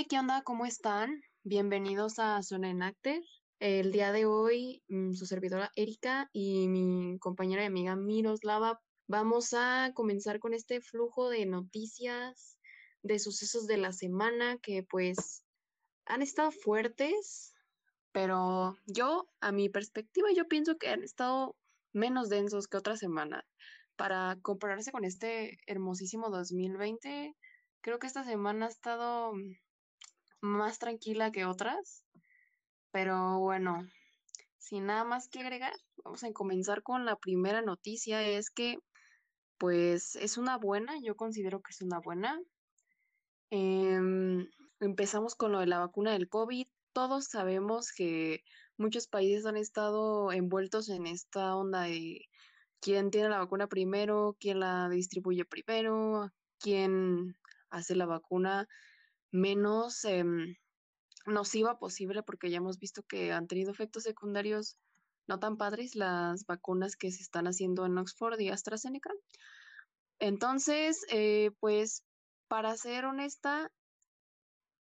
Hey, ¿qué onda? ¿Cómo están? Bienvenidos a Zona en Acter. El día de hoy, mm, su servidora Erika y mi compañera y amiga Miroslava vamos a comenzar con este flujo de noticias, de sucesos de la semana que pues han estado fuertes, pero yo, a mi perspectiva, yo pienso que han estado menos densos que otras semanas. Para compararse con este hermosísimo 2020, creo que esta semana ha estado más tranquila que otras. Pero bueno, sin nada más que agregar, vamos a comenzar con la primera noticia. Es que, pues, es una buena, yo considero que es una buena. Em, empezamos con lo de la vacuna del COVID. Todos sabemos que muchos países han estado envueltos en esta onda de quién tiene la vacuna primero, quién la distribuye primero, quién hace la vacuna menos em, nociva posible, porque ya hemos visto que han tenido efectos secundarios no tan padres las vacunas que se están haciendo en Oxford y AstraZeneca. Entonces, eh, pues, para ser honesta,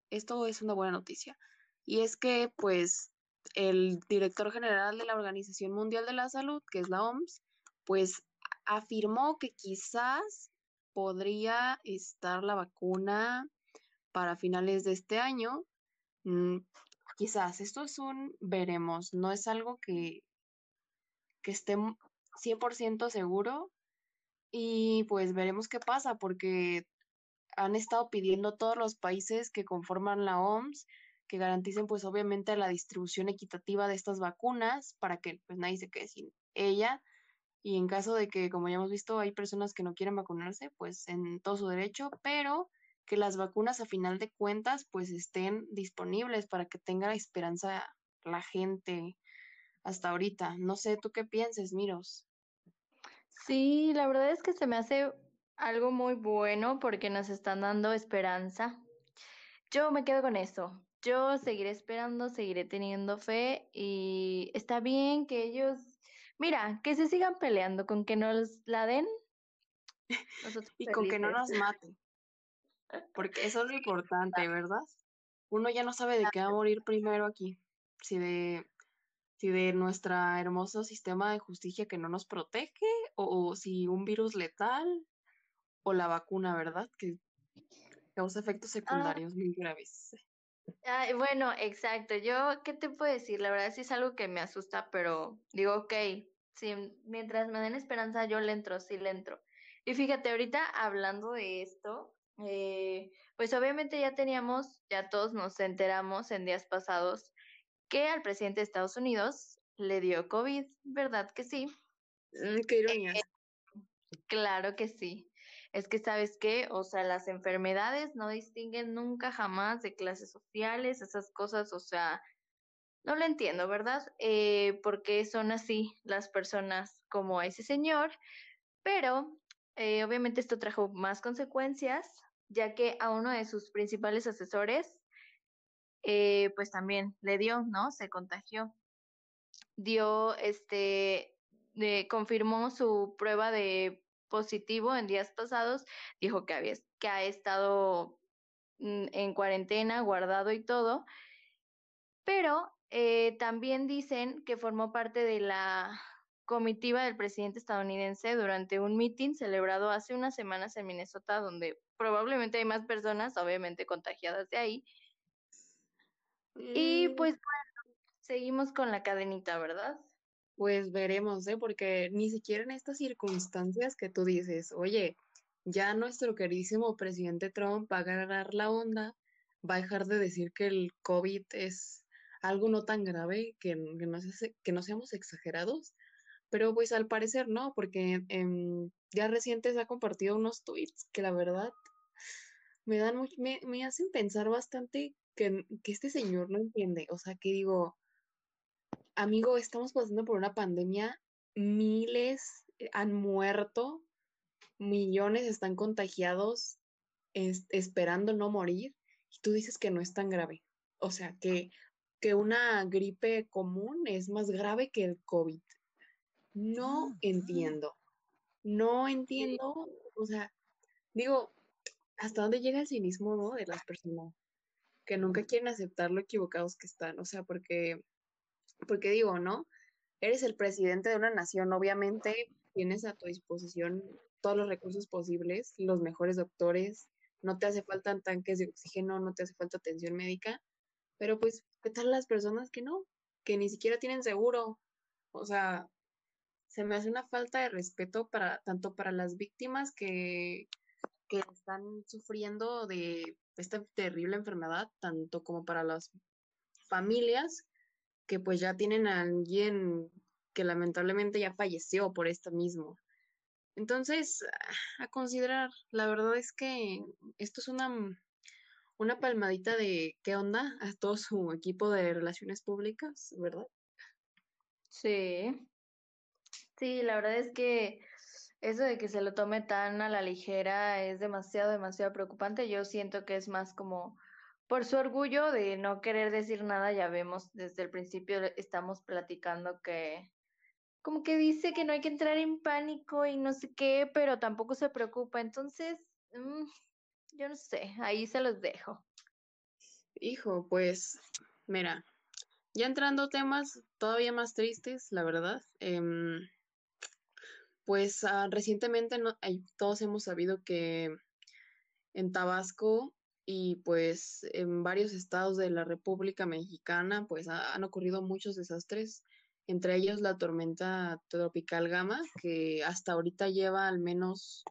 esto es una buena noticia. Y es que, pues, el director general de la Organización Mundial de la Salud, que es la OMS, pues afirmó que quizás podría estar la vacuna para finales de este año. Mm, quizás, esto es un veremos, no es algo que, que esté 100% seguro y pues veremos qué pasa porque han estado pidiendo todos los países que conforman la OMS que garanticen pues obviamente la distribución equitativa de estas vacunas para que pues nadie se quede sin ella y en caso de que como ya hemos visto hay personas que no quieren vacunarse pues en todo su derecho pero que las vacunas a final de cuentas pues estén disponibles para que tenga esperanza la gente hasta ahorita. No sé, ¿tú qué pienses, Miros? Sí, la verdad es que se me hace algo muy bueno porque nos están dando esperanza. Yo me quedo con eso. Yo seguiré esperando, seguiré teniendo fe y está bien que ellos, mira, que se sigan peleando con que nos la den. y con que no nos maten. Porque eso es lo importante, ¿verdad? Uno ya no sabe de qué va a morir primero aquí. Si de, si de nuestro hermoso sistema de justicia que no nos protege, o, si un virus letal, o la vacuna, ¿verdad? Que causa efectos ah. secundarios muy graves. bueno, exacto. Yo, ¿qué te puedo decir? La verdad sí es algo que me asusta, pero digo, ok, si mientras me den esperanza, yo le entro, sí le entro. Y fíjate, ahorita hablando de esto, eh, pues obviamente ya teníamos, ya todos nos enteramos en días pasados que al presidente de Estados Unidos le dio COVID, ¿verdad que sí? Mm, qué ironía. Eh, claro que sí. Es que, ¿sabes qué? O sea, las enfermedades no distinguen nunca jamás de clases sociales, esas cosas, o sea, no lo entiendo, ¿verdad? Eh, porque son así las personas como ese señor, pero eh, obviamente esto trajo más consecuencias ya que a uno de sus principales asesores, eh, pues también le dio, ¿no? Se contagió. Dio, este, confirmó su prueba de positivo en días pasados, dijo que había, que ha estado mm, en cuarentena, guardado y todo, pero eh, también dicen que formó parte de la comitiva del presidente estadounidense durante un meeting celebrado hace unas semanas en Minnesota, donde probablemente hay más personas, obviamente, contagiadas de ahí. Y mm. pues bueno, seguimos con la cadenita, ¿verdad? Pues veremos, ¿eh? Porque ni siquiera en estas circunstancias que tú dices, oye, ya nuestro queridísimo presidente Trump va a agarrar la onda, va a dejar de decir que el COVID es algo no tan grave, que, que, no, que no seamos exagerados, pero pues al parecer no, porque en ya recientes ha compartido unos tweets que la verdad me dan me, me hacen pensar bastante que, que este señor no entiende. O sea, que digo, amigo, estamos pasando por una pandemia, miles han muerto, millones están contagiados, esperando no morir, y tú dices que no es tan grave. O sea, que, que una gripe común es más grave que el COVID. No entiendo. No entiendo, o sea, digo, ¿hasta dónde llega el cinismo, no? De las personas. que nunca quieren aceptar lo equivocados que están, o sea, porque, porque digo, ¿no? Eres el presidente de una nación, obviamente tienes a tu disposición todos los recursos posibles, los mejores doctores, no te hace falta tanques de oxígeno, no te hace falta atención médica, pero pues, ¿qué tal las personas que no? Que ni siquiera tienen seguro. O sea, se me hace una falta de respeto para tanto para las víctimas que, que están sufriendo de esta terrible enfermedad, tanto como para las familias que pues ya tienen a alguien que lamentablemente ya falleció por esto mismo. Entonces, a considerar, la verdad es que esto es una, una palmadita de qué onda a todo su equipo de relaciones públicas, ¿verdad? Sí. Sí, la verdad es que eso de que se lo tome tan a la ligera es demasiado, demasiado preocupante. Yo siento que es más como por su orgullo de no querer decir nada. Ya vemos desde el principio, estamos platicando que como que dice que no hay que entrar en pánico y no sé qué, pero tampoco se preocupa. Entonces, mm, yo no sé, ahí se los dejo. Hijo, pues, mira, ya entrando temas todavía más tristes, la verdad. Em, pues ah, recientemente todos hemos sabido que en Tabasco y pues en varios estados de la República Mexicana pues han ocurrido muchos desastres entre ellos la tormenta tropical Gama, que hasta ahorita lleva al menos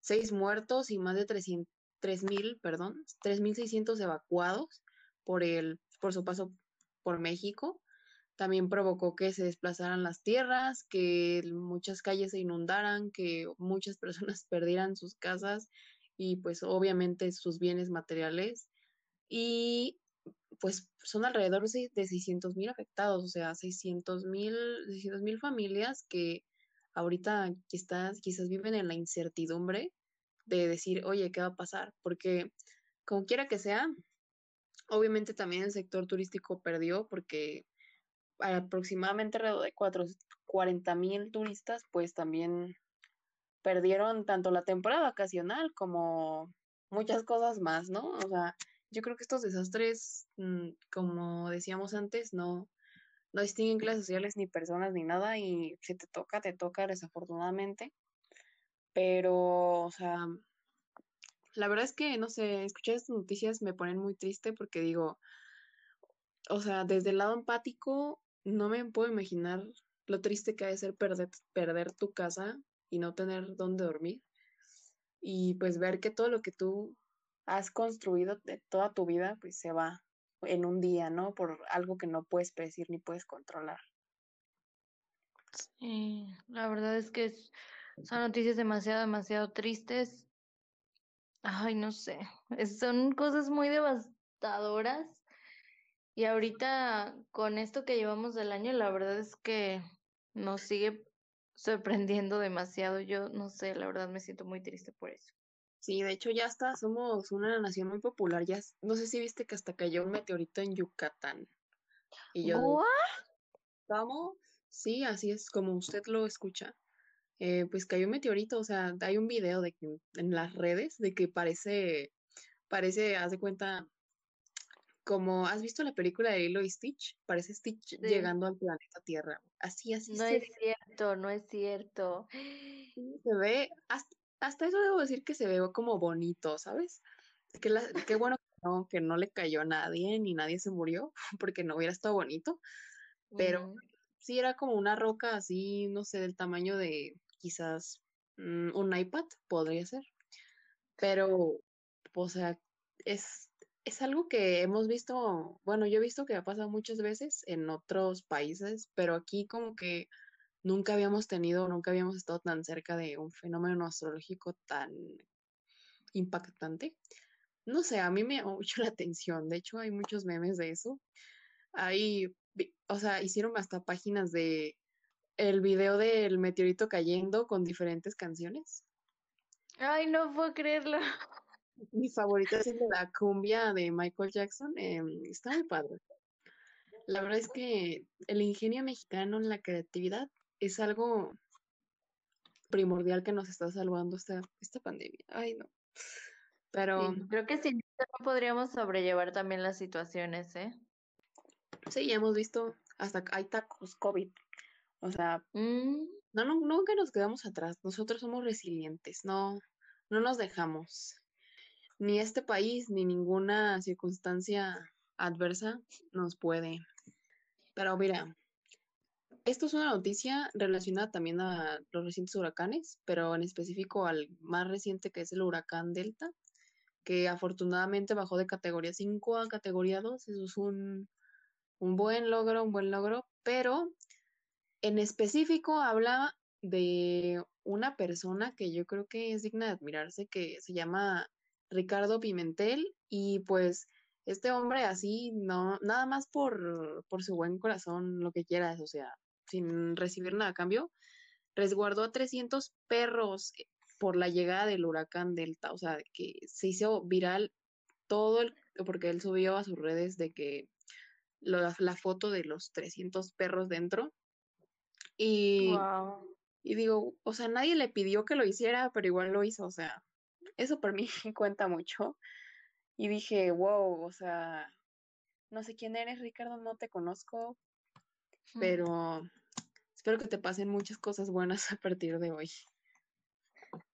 seis muertos y más de 3.000, perdón, 3.600 evacuados por, el, por su paso por México. También provocó que se desplazaran las tierras, que muchas calles se inundaran, que muchas personas perdieran sus casas y pues obviamente sus bienes materiales. Y pues son alrededor de 600 mil afectados, o sea, 600 mil familias que ahorita quizás, quizás viven en la incertidumbre de decir, oye, ¿qué va a pasar? Porque como quiera que sea, obviamente también el sector turístico perdió porque aproximadamente alrededor de 40 mil turistas, pues también perdieron tanto la temporada vacacional como muchas cosas más, ¿no? O sea, yo creo que estos desastres, mm, como decíamos antes, no, no distinguen clases sociales ni personas ni nada y si te toca, te toca desafortunadamente. Pero, o sea, la verdad es que, no sé, escuchar estas noticias me ponen muy triste porque digo, o sea, desde el lado empático, no me puedo imaginar lo triste que ha de ser perder, perder tu casa y no tener dónde dormir. Y pues ver que todo lo que tú has construido de toda tu vida, pues se va en un día, ¿no? Por algo que no puedes predecir ni puedes controlar. Sí, la verdad es que son noticias demasiado, demasiado tristes. Ay, no sé, son cosas muy devastadoras. Y ahorita con esto que llevamos del año, la verdad es que nos sigue sorprendiendo demasiado. Yo no sé, la verdad me siento muy triste por eso. Sí, de hecho ya está, somos una nación muy popular. Ya, no sé si viste que hasta cayó un meteorito en Yucatán. Y yo, ¿cómo? Sí, así es como usted lo escucha. Eh, pues cayó un meteorito, o sea, hay un video de que en las redes de que parece, parece, haz de cuenta, como has visto la película de Lilo y Stitch, parece Stitch llegando al planeta Tierra. Así, así. No es cierto, no es cierto. Se ve, hasta, hasta eso debo decir que se ve como bonito, ¿sabes? Que qué bueno que no, que no le cayó a nadie ni nadie se murió, porque no hubiera estado bonito, pero sí era como una roca así, no sé, del tamaño de quizás mm, un iPad, podría ser. Pero, o sea, es, es algo que hemos visto, bueno, yo he visto que ha pasado muchas veces en otros países, pero aquí como que nunca habíamos tenido, nunca habíamos estado tan cerca de un fenómeno astrológico tan impactante. No sé, a mí me llamó mucho la atención. De hecho, hay muchos memes de eso. Hay, o sea, hicieron hasta páginas de el video del meteorito cayendo con diferentes canciones. Ay, no puedo creerlo. Mi favorita es la cumbia de Michael Jackson. Em, está muy padre. La verdad es que el ingenio mexicano en la creatividad es algo primordial que nos está salvando esta, esta pandemia. Ay, no. Pero creo que sí, no podríamos sobrellevar también las situaciones, ¿eh? Sí, ya hemos visto hasta hay tacos COVID. O sea, mm. no, no, nunca nos quedamos atrás. Nosotros somos resilientes, no, no nos dejamos. Ni este país, ni ninguna circunstancia adversa nos puede. Pero mira, esto es una noticia relacionada también a los recientes huracanes, pero en específico al más reciente que es el huracán Delta, que afortunadamente bajó de categoría 5 a categoría 2. Eso es un, un buen logro, un buen logro, pero en específico habla de una persona que yo creo que es digna de admirarse, que se llama Ricardo Pimentel, y pues este hombre así, no, nada más por, por su buen corazón, lo que quieras, o sea, sin recibir nada a cambio, resguardó a 300 perros eh, por la llegada del huracán Delta, o sea, que se hizo viral todo el, porque él subió a sus redes de que la, la foto de los 300 perros dentro. Y, y digo, o sea, nadie le pidió que lo hiciera, pero igual lo hizo, o sea, eso por mí cuenta mucho. Y dije, wow, o sea, no sé quién eres, Ricardo, no te conozco, pero espero que te pasen muchas cosas buenas a partir de hoy.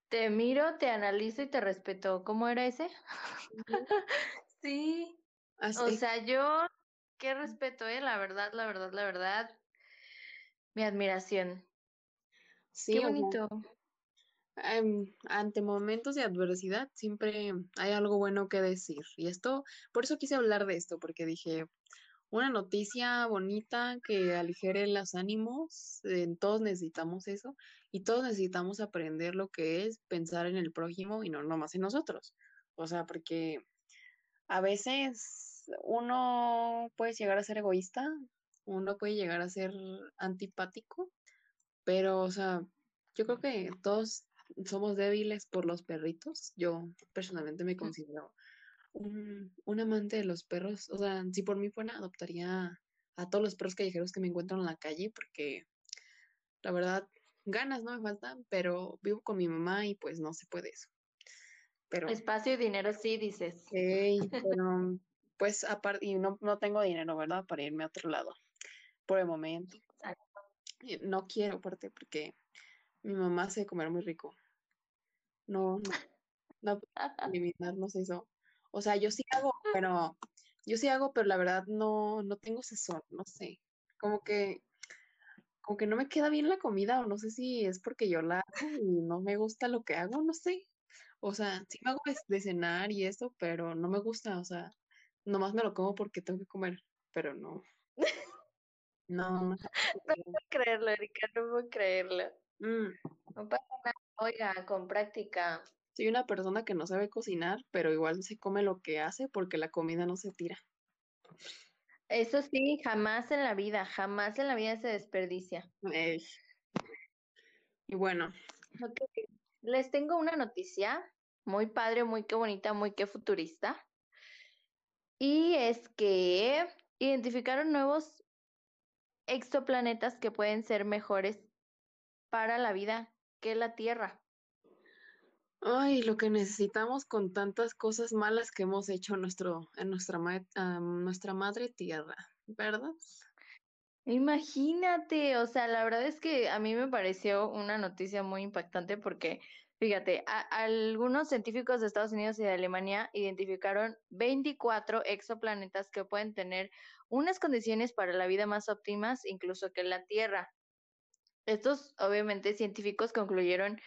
Te miro, te analizo y te respeto. ¿Cómo era ese? sí. O sea, yo, qué respeto, ¿eh? La verdad, la verdad, la verdad. Mi admiración. Sí, qué bonito. Em, ante momentos de adversidad siempre hay algo bueno que decir. Y esto, por eso quise hablar de esto, porque dije, una noticia bonita que aligere los ánimos, todos necesitamos eso y todos necesitamos aprender lo que es pensar en el prójimo y no nomás en nosotros. O sea, porque a veces uno puede llegar a ser egoísta, uno puede llegar a ser antipático, pero, o sea, yo creo que todos somos débiles por los perritos. Yo personalmente me considero un, un, amante de los perros. O sea, si por mí fuera, adoptaría a todos los perros callejeros que me encuentro en la calle, porque la verdad, ganas no me faltan, pero vivo con mi mamá y pues no se puede eso. Pero, Espacio y dinero sí, dices. Sí, pero pues aparte, y no, no tengo dinero, ¿verdad? Para irme a otro lado, por el momento. No quiero, aparte, porque mi mamá hace comer muy rico. No, no, no, eliminarnos eso. O sea, yo sí hago, pero yo sí hago, pero la verdad no, no tengo sesor, no sé. Como que, como que no me queda bien la comida, o no sé si es porque yo la hago y no me gusta lo que hago, no sé. O sea, sí me hago de cenar y eso, pero no me gusta, o sea, nomás me lo como porque tengo que comer, pero no. No, no. puedo creerlo, Erika, no puedo creerlo. Mm. No pasa nada, oiga, con práctica. Soy una persona que no sabe cocinar, pero igual se come lo que hace porque la comida no se tira. Eso sí, jamás en la vida, jamás en la vida se desperdicia. Y bueno. Les tengo una noticia muy padre, muy que bonita, muy que futurista. Y es que identificaron nuevos exoplanetas que pueden ser mejores para la vida que la Tierra. Ay, lo que necesitamos con tantas cosas malas que hemos hecho nuestro, en nuestra, nuestra madre tierra, ¿verdad? Imagínate, o sea, la verdad es que a mí me pareció una noticia muy impactante porque, fíjate, algunos científicos de Estados Unidos y de Alemania identificaron 24 exoplanetas que pueden tener unas condiciones para la vida más óptimas incluso que la Tierra. Estos, obviamente, científicos concluyeron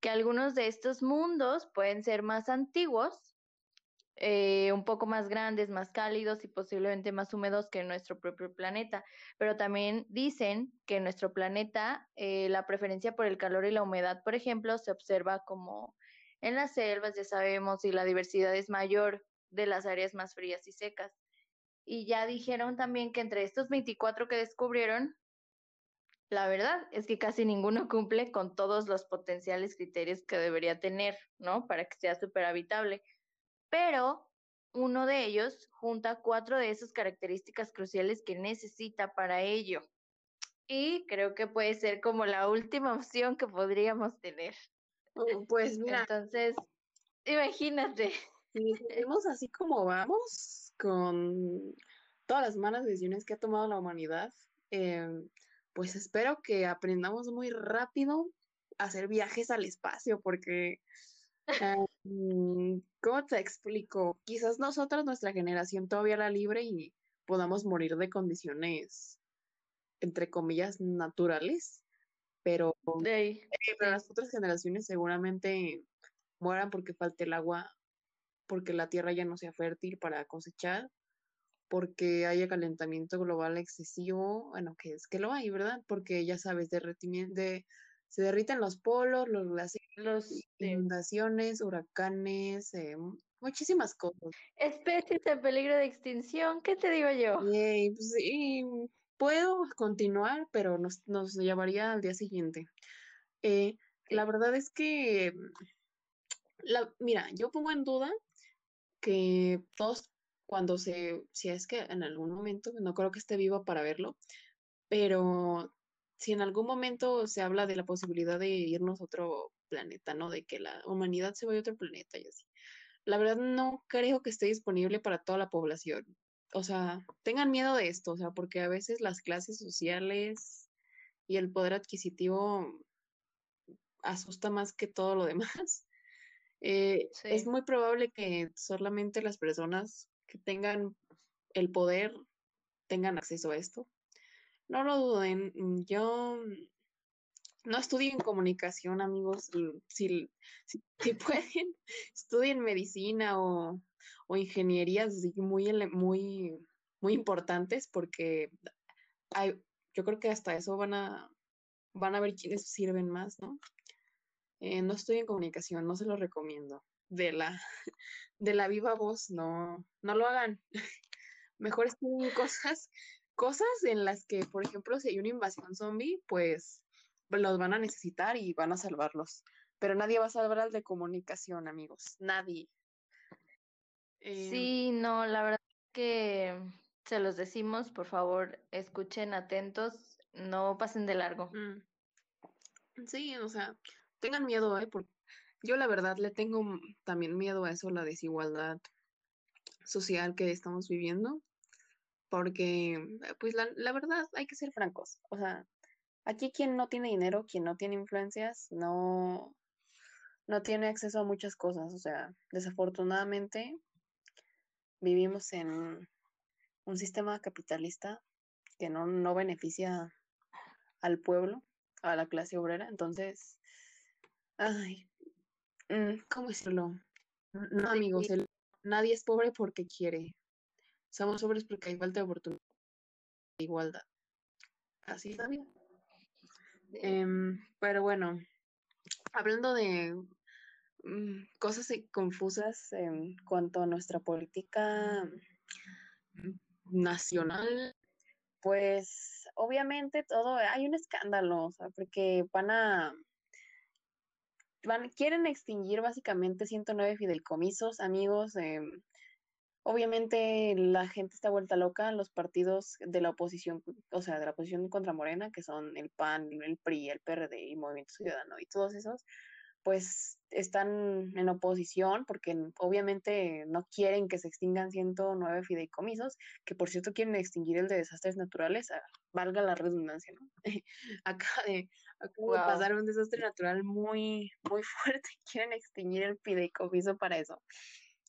que algunos de estos mundos pueden ser más antiguos, eh, un poco más grandes, más cálidos y posiblemente más húmedos que nuestro propio planeta. Pero también dicen que en nuestro planeta eh, la preferencia por el calor y la humedad, por ejemplo, se observa como en las selvas, ya sabemos, y la diversidad es mayor de las áreas más frías y secas. Y ya dijeron también que entre estos 24 que descubrieron, la verdad es que casi ninguno cumple con todos los potenciales criterios que debería tener, ¿no? Para que sea súper habitable. Pero uno de ellos junta cuatro de esas características cruciales que necesita para ello. Y creo que puede ser como la última opción que podríamos tener. Oh, pues mira. Entonces, imagínate. si seguimos así como vamos, con todas las malas decisiones que ha tomado la humanidad, em, pues espero que aprendamos muy rápido a hacer viajes al espacio, porque, em, ¿cómo te explico? Quizás nosotros, nuestra generación, todavía la libre y podamos morir de condiciones, entre comillas, naturales, pero, eh, pero las otras generaciones seguramente mueran porque falte el agua, porque la tierra ya no sea fértil para cosechar, porque haya calentamiento global excesivo, bueno, que es que lo hay, ¿verdad? Porque ya sabes, derretimiento, de, se derriten los polos, los glaciares, inundaciones, huracanes, eh, muchísimas cosas. Especies en peligro de extinción, ¿qué te digo yo? pues, sí, puedo continuar, pero nos, nos llevaría al día siguiente. Eh, la verdad es que, la, mira, yo pongo en duda que todos cuando se, si es que en algún momento, no creo que esté vivo para verlo, pero si en algún momento se habla de la posibilidad de irnos a otro planeta, ¿no? De que la humanidad se vaya a otro planeta y así. La verdad no creo que esté disponible para toda la población. O sea, tengan miedo de esto, o sea, porque a veces las clases sociales y el poder adquisitivo asusta más que todo lo demás. Eh, es muy probable que solamente las personas que tengan el poder tengan acceso a esto. No lo duden, mm, yo no estudien comunicación, amigos. Si, si, pueden, estudien medicina o, o ingenierías muy, muy, muy importantes porque hay, yo creo que hasta eso van a, van a ver quiénes sirven más, ¿no? Eh, no estudien comunicación, no se lo recomiendo. De la, de la viva voz, no, no lo hagan. Mejor estudien cosas, cosas en las que, por ejemplo, si hay una invasión zombie, pues los van a necesitar y van a salvarlos. Pero nadie va a salvar al de comunicación, amigos. Nadie. Eh, sí, no, la verdad que se los decimos, por favor, escuchen atentos, no pasen de largo. Mm. Sí, o sea, tengan miedo, ¿eh? Porque yo la verdad le tengo también miedo a eso, la desigualdad social que estamos viviendo, porque, pues la, la verdad, hay que ser francos, o sea, Aquí quien no tiene dinero, quien no tiene influencias, no, no tiene acceso a muchas cosas. O sea, desafortunadamente vivimos en un sistema capitalista que no, no beneficia al pueblo, a la clase obrera. Entonces, ay, ¿cómo decirlo? No, amigos, nadie es pobre porque quiere. Somos pobres porque hay falta de oportunidad, de igualdad. Así está bien. Em, pero bueno, hablando de mm, cosas confusas en cuanto a nuestra política nacional, pues obviamente todo, hay un escándalo, o sea, porque van a, van, quieren extinguir básicamente 109 fideicomisos, amigos, eh, Obviamente la gente está vuelta loca, los partidos de la oposición, o sea, de la oposición contra Morena, que son el PAN, el PRI, el PRD y Movimiento Ciudadano y todos esos, pues están en oposición porque obviamente no quieren que se extingan 109 fideicomisos, que por cierto quieren extinguir el de desastres naturales, valga la redundancia, ¿no? acá de, pasar un desastre natural muy, muy fuerte, quieren extinguir el fideicomiso para eso.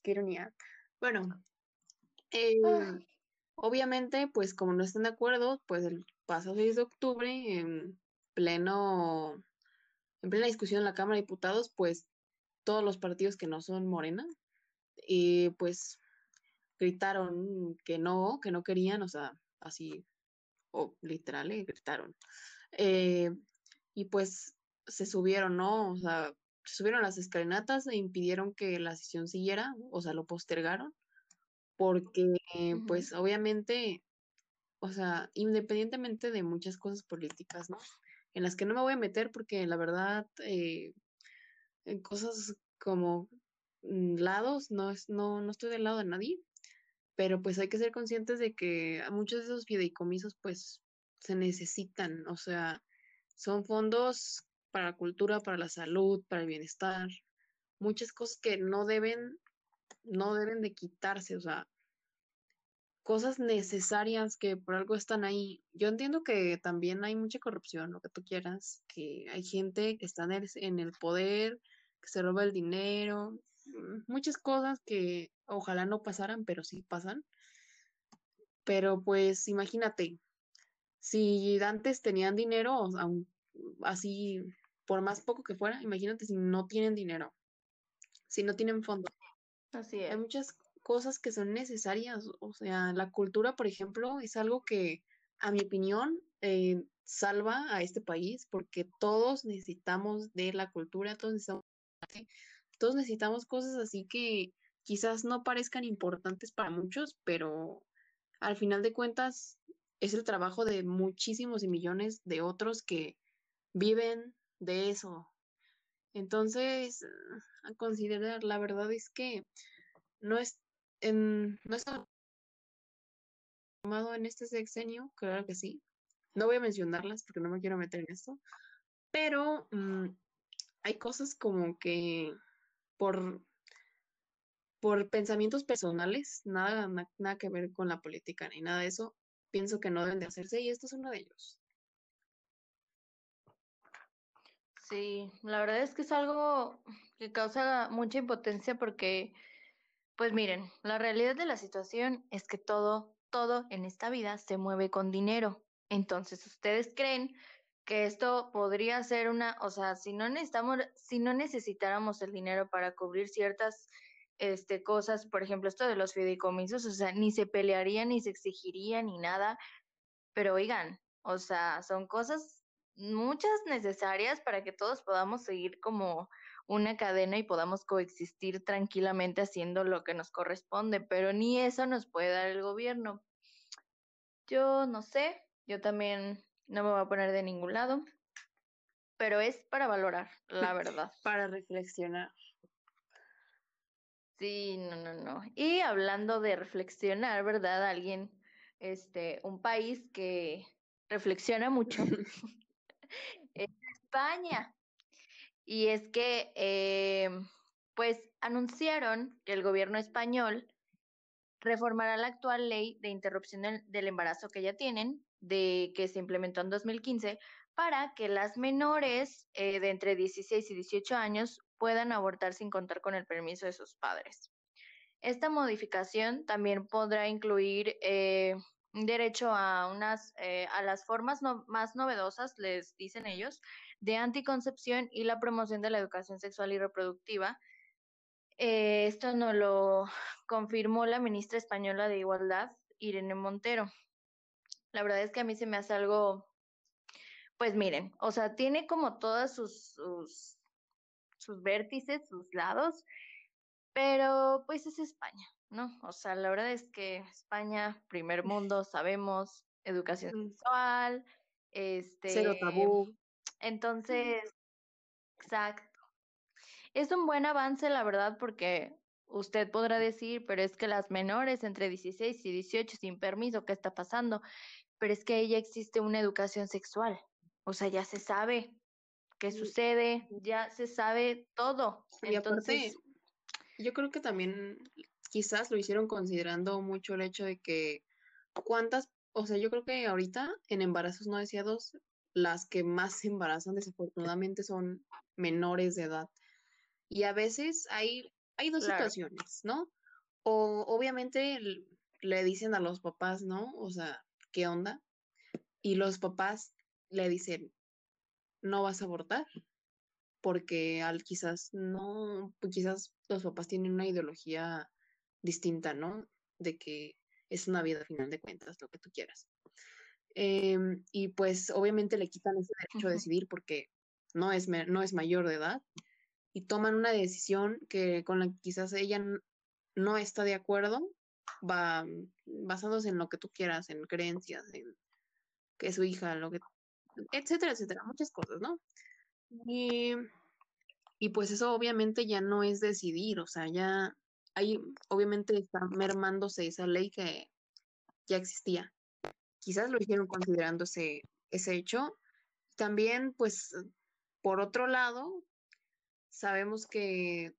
Qué ironía. Bueno, eh, ah. obviamente, pues como no están de acuerdo, pues el pasado 6 de octubre, en pleno, en plena discusión en la Cámara de Diputados, pues todos los partidos que no son Morena, y pues gritaron que no, que no querían, o sea, así, o literal, eh, gritaron. Eh, y pues se subieron, ¿no? O sea, subieron las escalinatas e impidieron que la sesión siguiera, o sea, lo postergaron, porque pues obviamente, o sea, independientemente de muchas cosas políticas, ¿no? En las que no me voy a meter porque la verdad, eh, en cosas como mm, lados, no, es, no, no estoy del lado de nadie, pero pues hay que ser conscientes de que muchos de esos fideicomisos pues se necesitan, o sea, son fondos para la cultura, para la salud, para el bienestar, muchas cosas que no deben no deben de quitarse, o sea, cosas necesarias que por algo están ahí. Yo entiendo que también hay mucha corrupción, lo que tú quieras, que hay gente que está en el poder, que se roba el dinero, mm, muchas cosas que ojalá no pasaran, pero sí pasan. Pero pues imagínate, si antes tenían dinero, así por más poco que fuera, imagínate si no tienen dinero, si no tienen fondos. Así es. Hay muchas cosas que son necesarias. O sea, la cultura, por ejemplo, es algo que, a mi opinión, eh, salva a este país porque todos necesitamos de la cultura, todos necesitamos, todos necesitamos cosas así que quizás no parezcan importantes para muchos, pero al final de cuentas es el trabajo de muchísimos y millones de otros que viven de eso. Entonces, a considerar, la verdad es que no es en, no está tomado en este sexenio, claro que sí. No voy a mencionarlas porque no me quiero meter en esto, pero mm, hay cosas como que por, por pensamientos personales, nada, nada que ver con la política ni nada de eso, pienso que no deben de hacerse y esto es uno de ellos. Sí, la verdad es que es algo que causa mucha impotencia porque pues miren, la realidad de la situación es que todo, todo en esta vida se mueve con dinero. Entonces, ¿ustedes creen que esto podría ser una, o sea, si no necesitamos, si no necesitáramos el dinero para cubrir ciertas este, cosas, por ejemplo, esto de los fideicomisos, o sea, ni se pelearía, ni se exigiría, ni nada. Pero oigan, o sea, son cosas muchas necesarias para que todos podamos seguir como una cadena y podamos coexistir tranquilamente haciendo lo que nos corresponde, pero ni eso nos puede dar el gobierno. Yo no sé, yo también no me voy a poner de ningún lado, pero es para valorar, la verdad. para reflexionar. Sí, no, no, no. Y hablando de reflexionar, ¿verdad? Alguien, este, un país que reflexiona mucho es España. Y es que, eh, pues, anunciaron que el gobierno español reformará la actual ley de interrupción del, embarazo que ya tienen, de que se implementó en 2015, para que las menores eh, de entre 16 y 18 años puedan abortar sin contar con el permiso de sus padres. Esta modificación también podrá incluir eh, derecho a unas a las formas más novedosas, les dicen ellos, de anticoncepción y la promoción de la educación sexual y reproductiva. Eh, esto nos lo confirmó la ministra española de Igualdad, Irene Montero. La verdad es que a mí se me hace algo, pues miren, o sea, tiene como todas sus, sus vértices, sus lados, pero pues es España, ¿no? O sea, la verdad es que España, primer mundo, sabemos, educación sexual, este... Cero tabú. Entonces, exacto. Es un buen avance, la verdad, porque usted podrá decir, pero es que las menores entre 16 y 18 sin permiso, ¿qué está pasando? Pero es que ella existe una educación sexual. O sea, ya se sabe qué sucede, ya se sabe todo. Entonces, yo creo que también quizás lo hicieron considerando mucho el hecho de que cuántas, o sea, yo creo que ahorita en embarazos no deseados las que más se embarazan desafortunadamente son menores de edad. Y a veces hay, hay dos situaciones, ¿no? O obviamente le dicen a los papás, ¿no? O sea, ¿qué onda? Y los papás le dicen, no vas a abortar, porque al quizás no, quizás los papás tienen una ideología distinta, ¿no? De que es una vida a final de cuentas, lo que tú quieras. Em, y pues obviamente le quitan ese derecho a decidir porque no es, no es mayor de edad y toman una decisión que con la que quizás ella no está de acuerdo, va basándose en lo que tú quieras, en creencias, en que su hija, lo que, etcétera, etcétera, muchas cosas, ¿no? Y, y pues eso obviamente ya no es decidir, o sea, ya hay, obviamente está mermándose esa ley que ya existía quizás lo hicieron considerando ese, hecho. También, pues, por otro lado, sabemos que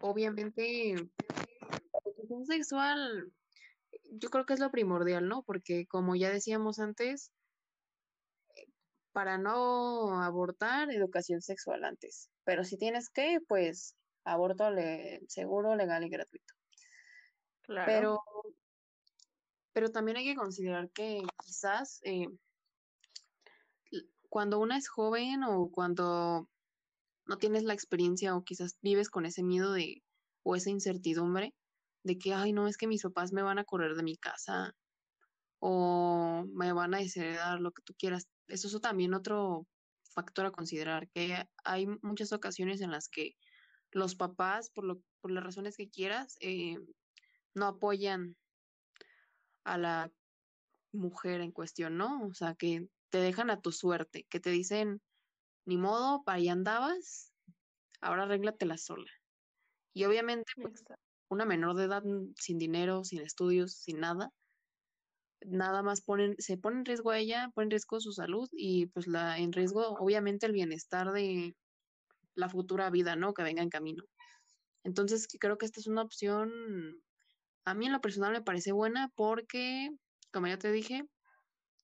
obviamente, la educación sexual, yo creo que es lo primordial, ¿no? Porque como ya decíamos antes, para no abortar, educación sexual antes. Pero si tienes que, pues aborto le seguro, legal y gratuito. Claro. Pero, pero también hay que considerar que quizás eh, cuando una es joven o cuando no tienes la experiencia o quizás vives con ese miedo de o esa incertidumbre de que, ay, no, es que mis papás me van a correr de mi casa o me van a desheredar, lo que tú quieras. Eso es también otro factor a considerar, que hay muchas ocasiones en las que los papás, por, lo, por las razones que quieras, eh, no apoyan a la mujer en cuestión, ¿no? O sea, que te dejan a tu suerte, que te dicen, ni modo, para allá andabas, ahora arréglatela sola. Y obviamente, pues, una menor de edad mm, sin dinero, sin estudios, sin nada, nada más ponen, se pone en riesgo a ella, pone en riesgo su salud y pues la en riesgo obviamente el bienestar de la futura vida, ¿no? Que venga en camino. Entonces creo que esta es una opción, a mí en lo personal me parece buena porque, como ya te dije,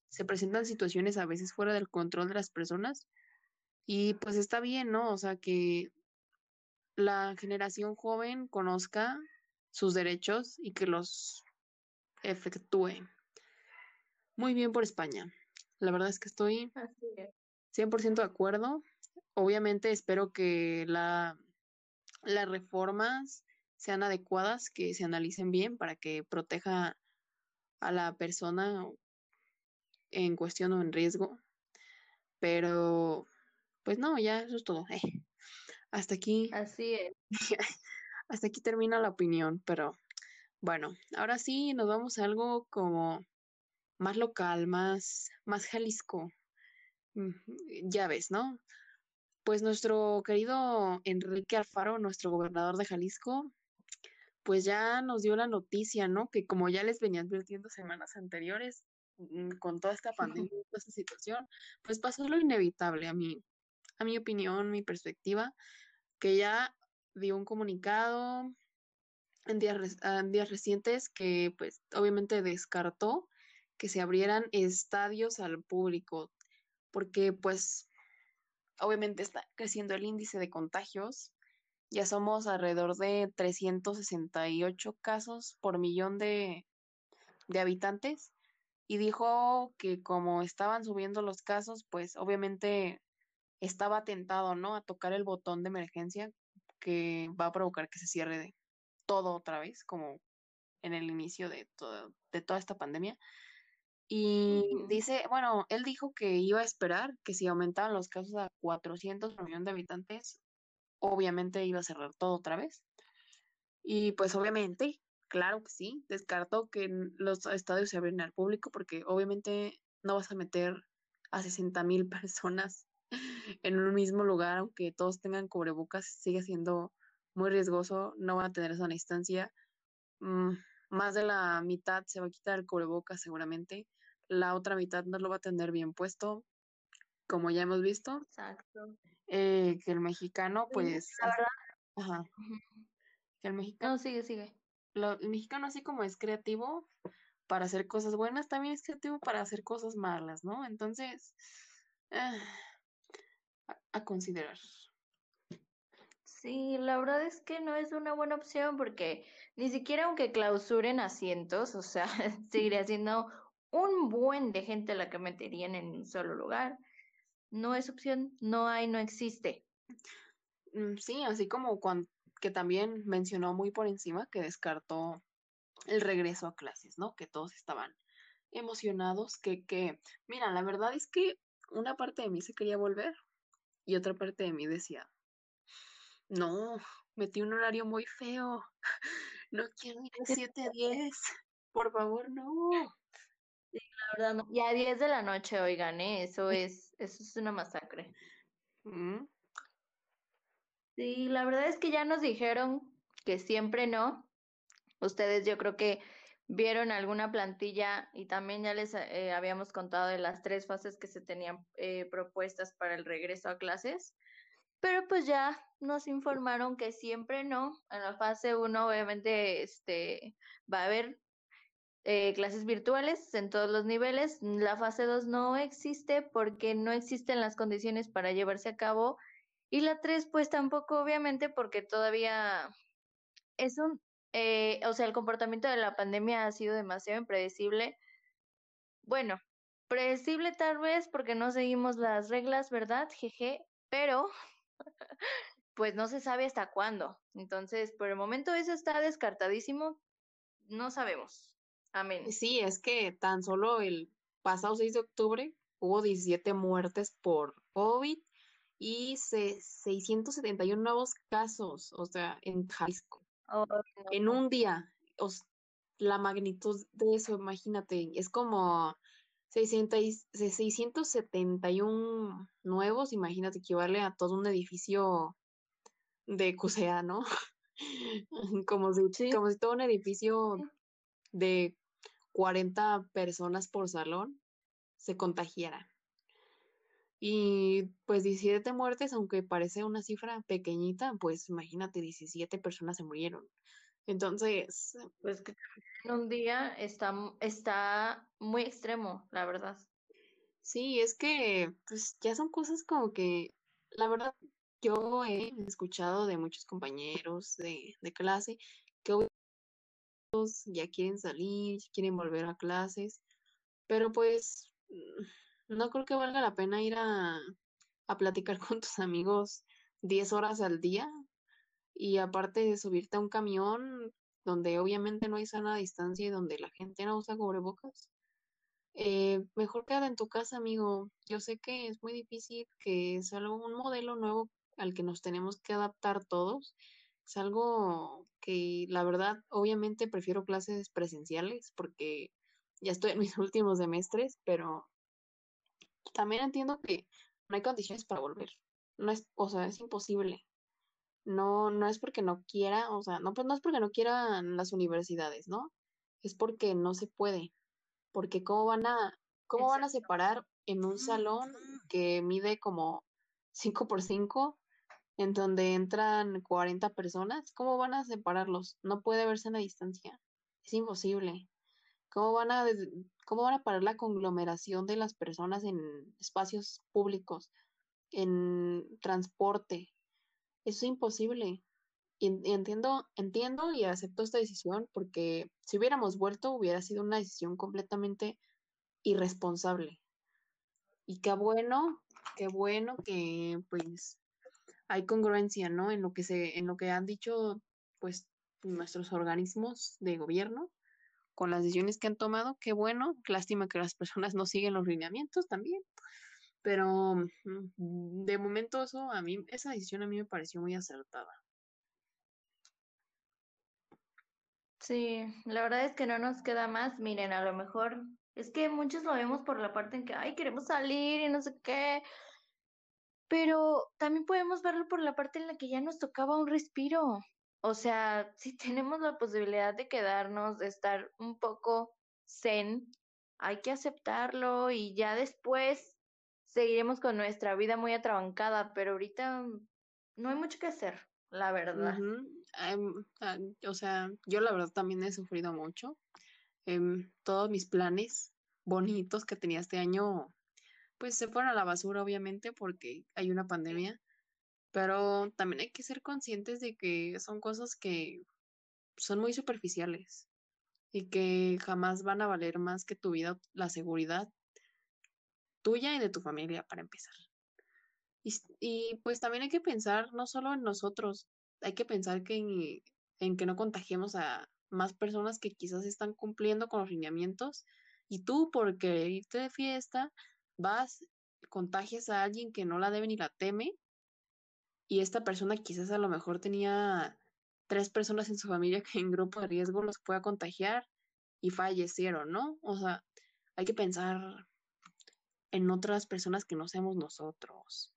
se presentan situaciones a veces fuera del control de las personas y pues está bien, ¿no? O sea, que la generación joven conozca sus derechos y que los efectúe. Muy bien por España. La verdad es que estoy 100% de acuerdo. Obviamente espero que la, las reformas sean adecuadas, que se analicen bien para que proteja a la persona en cuestión o en riesgo. Pero, pues no, ya eso es todo. hasta aquí. Así es. hasta aquí termina la opinión, pero bueno, ahora sí nos vamos a algo como más local, más, más Jalisco. Ya ves, ¿no? Pues nuestro querido Enrique Alfaro, nuestro gobernador de Jalisco, pues ya nos dio la noticia, ¿no? Que como ya les venía advirtiendo semanas anteriores, mm, con toda esta pandemia, toda esta situación, pues pasó lo inevitable a mí, a mi opinión, mi perspectiva, que ya dio un comunicado en días, en días recientes que pues obviamente descartó que se abrieran estadios al público, porque pues obviamente está creciendo el índice de contagios. Ya somos alrededor de 368 casos por millón de, de habitantes y dijo que como estaban subiendo los casos, pues obviamente estaba tentado, ¿no? A tocar el botón de emergencia que va a provocar que se cierre todo otra vez, como en el inicio de, de toda esta pandemia. Y dice, bueno, él dijo que iba a esperar que si aumentaban los casos a 400 millones de habitantes, obviamente iba a cerrar todo otra vez. Y pues obviamente, claro que sí, descartó que los estadios se abren al público porque obviamente no vas a meter a 60 mil personas en un mismo lugar, aunque todos tengan cubrebocas, sigue siendo muy riesgoso, no van a tener esa distancia. Mm, más de la mitad se va a quitar el cubrebocas seguramente, la otra mitad no lo va a tener bien puesto, como ya hemos visto. Exacto. Eh, que el mexicano, pues... la verdad. Ajá. Que el mexicano... No, sigue, sigue. el mexicano así como es creativo para hacer cosas buenas, también es creativo para hacer cosas malas, ¿no? Entonces, ah, a considerar. Sí, la verdad es que no es una buena opción porque ni siquiera aunque clausuren asientos, o sea, seguiría siendo un buen de gente la que meterían en un solo lugar. No es opción, no hay, no existe. Mm, sí, así como cuando, que también mencionó muy por encima que descartó el regreso a clases, ¿no? Que todos estaban emocionados, que, que, mira, la verdad es que una parte de mí se quería volver y otra parte de mí decía, no, metí un horario muy feo. No quiero ir a 7 a 10. Por favor, no. Sí, la verdad no. Y a 10 de la noche, oigan, ¿eh? Eso es, eso es una masacre. Mm. Sí, la verdad es que ya nos dijeron que siempre no. Ustedes yo creo que vieron alguna plantilla y también ya les eh, habíamos contado de las tres fases que se tenían eh, propuestas para el regreso a clases pero pues ya nos informaron que siempre no. En la fase 1 obviamente este, va a haber eh, clases virtuales en todos los niveles. La fase 2 no existe porque no existen las condiciones para llevarse a cabo. Y la 3 pues tampoco obviamente porque todavía es un, eh, o sea, el comportamiento de la pandemia ha sido demasiado impredecible. Bueno, predecible tal vez porque no seguimos las reglas, ¿verdad? Jeje, pero pues no se sabe hasta cuándo. Entonces, por el momento eso está descartadísimo. No sabemos. Amén. Sí, es que tan solo el pasado 6 de octubre hubo 17 muertes por COVID y 671 nuevos casos, o sea, en Jalisco. En un día, la magnitud de eso, imagínate, es como 671 nuevos, imagínate, equivale a todo un edificio de CUSEA, ¿no? como, si, como si todo un edificio de 40 personas por salón se contagiara. Y pues 17 muertes, aunque parece una cifra pequeñita, pues imagínate, 17 personas se murieron. Entonces, pues que en un día está, está muy extremo, la verdad. Sí, es que pues ya son cosas como que, la verdad, yo he escuchado de muchos compañeros de, de clase que ya quieren salir, quieren volver a clases, pero pues no creo que valga la pena ir a, a platicar con tus amigos 10 horas al día y aparte de subirte a un camión donde obviamente no hay sana distancia y donde la gente no usa cubrebocas. Eh, mejor queda en tu casa, amigo. Yo sé que es muy difícil, que es algo, un modelo nuevo al que nos tenemos que adaptar todos. Es algo que la verdad, obviamente prefiero clases presenciales porque ya estoy en mis últimos semestres, pero también entiendo que no hay condiciones para volver. No es, o sea, es imposible no, no es porque no quiera, o sea, no, pues no es porque no quieran las universidades, ¿no? Es porque no se puede. Porque cómo van a, cómo van a separar en un salón que mide como 5 por 5, en donde entran 40 personas, ¿cómo van a separarlos? No puede verse en la distancia. Es imposible. ¿Cómo van a, cómo van a parar la conglomeración de las personas en espacios públicos, en transporte, es imposible. Y, entiendo, entiendo y acepto esta decisión porque si hubiéramos vuelto hubiera sido una decisión completamente irresponsable. Y qué bueno, qué bueno que pues hay congruencia, ¿no? En lo que se, en lo que han dicho pues nuestros organismos de gobierno con las decisiones que han tomado, qué bueno, lástima que las personas no siguen los lineamientos también, pero mm, de momento eso a mí, esa decisión a mí me pareció muy acertada. Sí, la verdad es que no nos queda más. Miren, a lo mejor es que muchos lo vemos por la parte en que, ay, queremos salir y no sé qué. Pero también podemos verlo por la parte en la que ya nos tocaba un respiro. O sea, si tenemos la posibilidad de quedarnos, de estar un poco zen, hay que aceptarlo y ya después seguiremos con nuestra vida muy atrabancada, pero ahorita no hay mucho que hacer, la verdad. Ah, o sea, yo la verdad también he sufrido mucho. Em, todos mis planes bonitos que tenía este año, pues se fueron a la basura, obviamente, porque hay una pandemia. Pero también hay que ser conscientes de que son cosas que son muy superficiales y que jamás van a valer más que tu vida, la seguridad tuya y de tu familia para empezar. Y, pues también hay que pensar no solo en nosotros, hay que pensar que en, que no contagiemos a más personas que quizás están cumpliendo con los lineamientos y tú porque irte de fiesta vas, contagias a alguien que no la debe ni la teme y esta persona quizás a lo mejor tenía tres personas en su familia que en grupo de riesgo los pueda contagiar y fallecieron, ¿no? O sea, hay que pensar en otras personas que no seamos nosotros.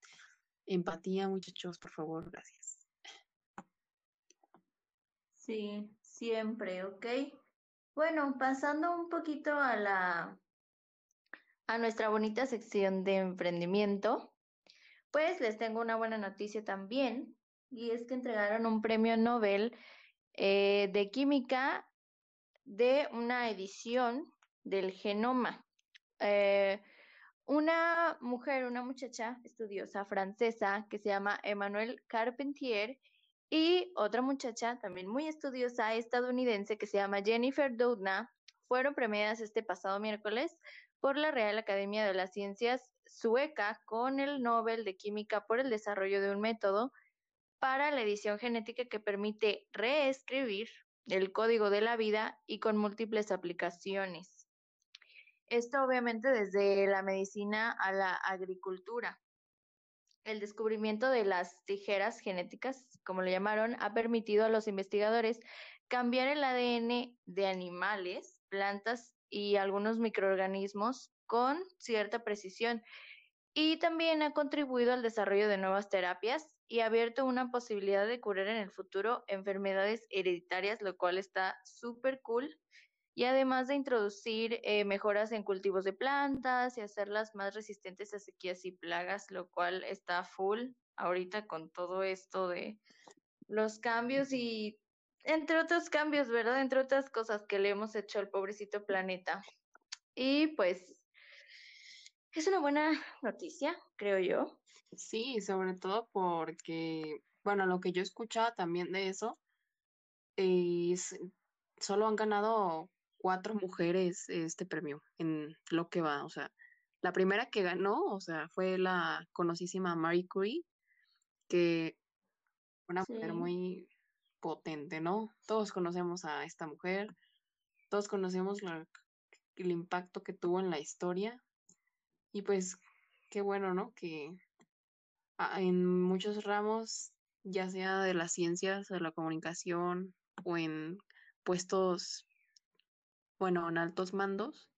Empatía, muchachos, por favor, gracias. Sí, siempre, ¿ok? Bueno, pasando un poquito a la a nuestra bonita sección de emprendimiento, Pues les tengo una buena noticia también, y es que entregaron un premio Nobel eh, de química de una edición del genoma. Eh, una mujer, una muchacha estudiosa francesa que se llama Emmanuelle Carpentier y otra muchacha también muy estudiosa estadounidense que se llama Jennifer Doudna fueron premiadas este pasado miércoles por la Real Academia de las Ciencias sueca con el Nobel de Química por el desarrollo de un método para la edición genética que permite reescribir el código de la vida y con múltiples aplicaciones. Esto obviamente desde la medicina a la agricultura. El descubrimiento de las tijeras genéticas, como le llamaron, ha permitido a los investigadores cambiar el ADN de animales, plantas y algunos microorganismos con cierta precisión. Y también ha contribuido al desarrollo de nuevas terapias y ha abierto una posibilidad de curar en el futuro enfermedades hereditarias, lo cual está súper cool y además de introducir eh, mejoras en cultivos de plantas y hacerlas más resistentes a sequías y plagas, lo cual está full ahorita con todo esto de los cambios y entre otros cambios, ¿verdad? Entre otras cosas que le hemos hecho al pobrecito planeta. Y pues es una buena noticia, creo yo. Sí, sobre todo porque, bueno, lo que yo escuchaba también de eso es, solo han ganado cuatro mujeres este premio en lo que va, o sea, la primera que ganó, o sea, fue la conocidísima Marie Curie, que una mujer muy potente, ¿no? Todos conocemos a esta mujer, todos conocemos el impacto que tuvo en la historia y pues qué bueno, ¿no? Que en muchos ramos, ya sea de las ciencias, de la comunicación o en puestos bueno, en altos mandos,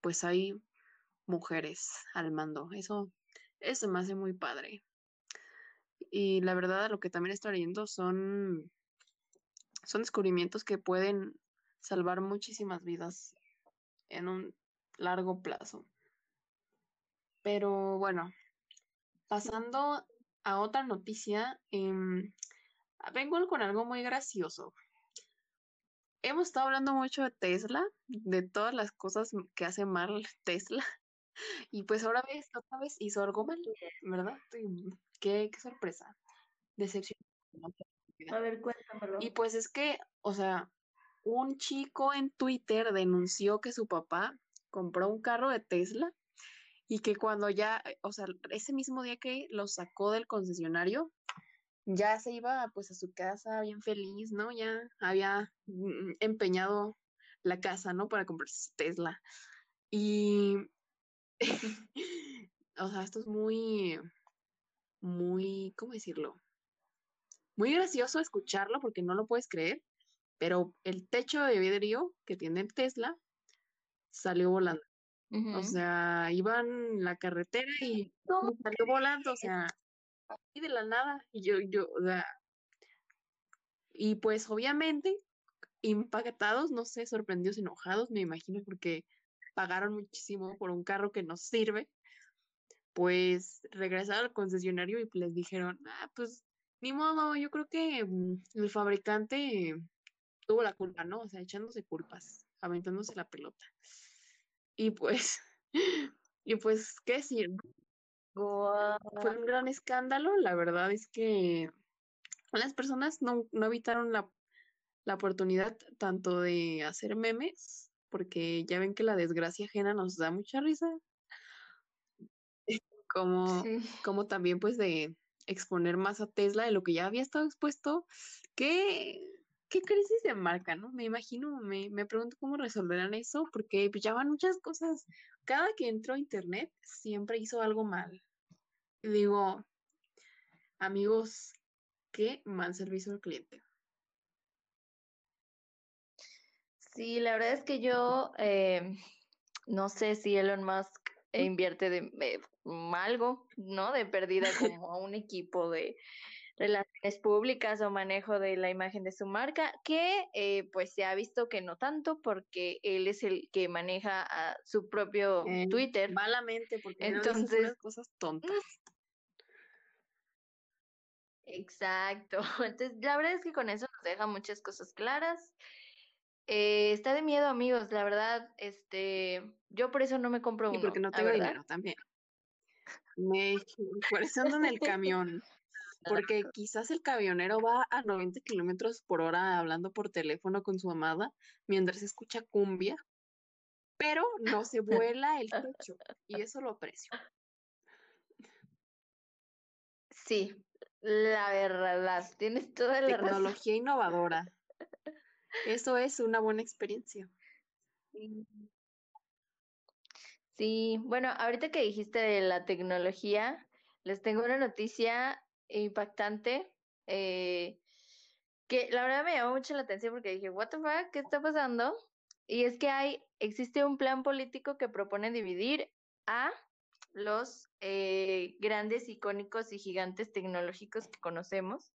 pues hay mujeres al mando. Eso, eso me hace muy padre. Y la verdad, lo que también estoy leyendo son, son descubrimientos que pueden salvar muchísimas vidas en un largo plazo. Pero bueno, pasando a otra noticia, em, vengo con algo muy gracioso hemos estado hablando mucho de Tesla, de todas las cosas que hace mal Tesla. Y pues ahora vez, otra vez hizo algo mal, ¿verdad? Qué, qué sorpresa. Decepción. A ver, cuéntamelo. Y pues es que, o sea, un chico en Twitter denunció que su papá compró un carro de Tesla y que cuando ya, o sea, ese mismo día que lo sacó del concesionario, ya se iba pues a su casa bien feliz, ¿no? Ya había mm, empeñado la casa, ¿no? Para comprarse su Tesla. Y, o sea, esto es muy, muy, ¿cómo decirlo? Muy gracioso escucharlo porque no lo puedes creer, pero el techo de vidrio que tiene Tesla salió volando. O sea, iban en la carretera y salió volando, o sea, y de la nada. Y yo, yo, o sea, y pues obviamente impactados, no sé, sorprendidos, enojados, me imagino, porque pagaron muchísimo por un carro que no sirve, pues regresaron al concesionario y les dijeron, ah, pues ni modo, yo creo que mm, el fabricante tuvo la culpa, ¿no? O sea, echándose culpas, aventándose la pelota. Y pues, y pues, ¿qué decir? Fue un gran escándalo. La verdad es que las personas no, no evitaron la, la oportunidad tanto de hacer memes, porque ya ven que la desgracia ajena nos da mucha risa, como, como también pues de exponer más a Tesla de lo que ya había estado expuesto. ¿Qué, qué crisis de marca, no? Me imagino, me, me pregunto cómo resolverán eso, porque pues, ya van muchas cosas. Cada que entró a internet siempre hizo algo mal. Y digo, amigos, qué mal servicio al cliente. Sí, la verdad es que yo eh, no sé si Elon Musk invierte de, eh, algo, ¿no? De pérdida como a un equipo de relaciones públicas o manejo de la imagen de su marca, que eh, pues se ha visto que no tanto porque él es el que maneja a su propio Twitter. Malamente, porque entonces cosas tontas. Exacto. Entonces, la verdad es que con eso nos deja muchas cosas claras. Eh, está de miedo, amigos, la verdad, este, yo por eso no me compro uno. Y porque no tengo dinero también. Me, por eso ando en el camión. Porque quizás el camionero va a 90 kilómetros por hora hablando por teléfono con su amada mientras escucha cumbia, pero no se vuela el techo. Y eso lo aprecio. Sí, la verdad, tienes toda la Tecnología innovadora. Eso es una buena experiencia. Sí. bueno, ahorita que dijiste de la tecnología, les tengo una noticia impactante eh, que la verdad me llamó mucho la atención porque dije, what the fuck, ¿qué está pasando? Y es que hay, existe un plan político que propone dividir a los eh, grandes, icónicos y gigantes tecnológicos que conocemos.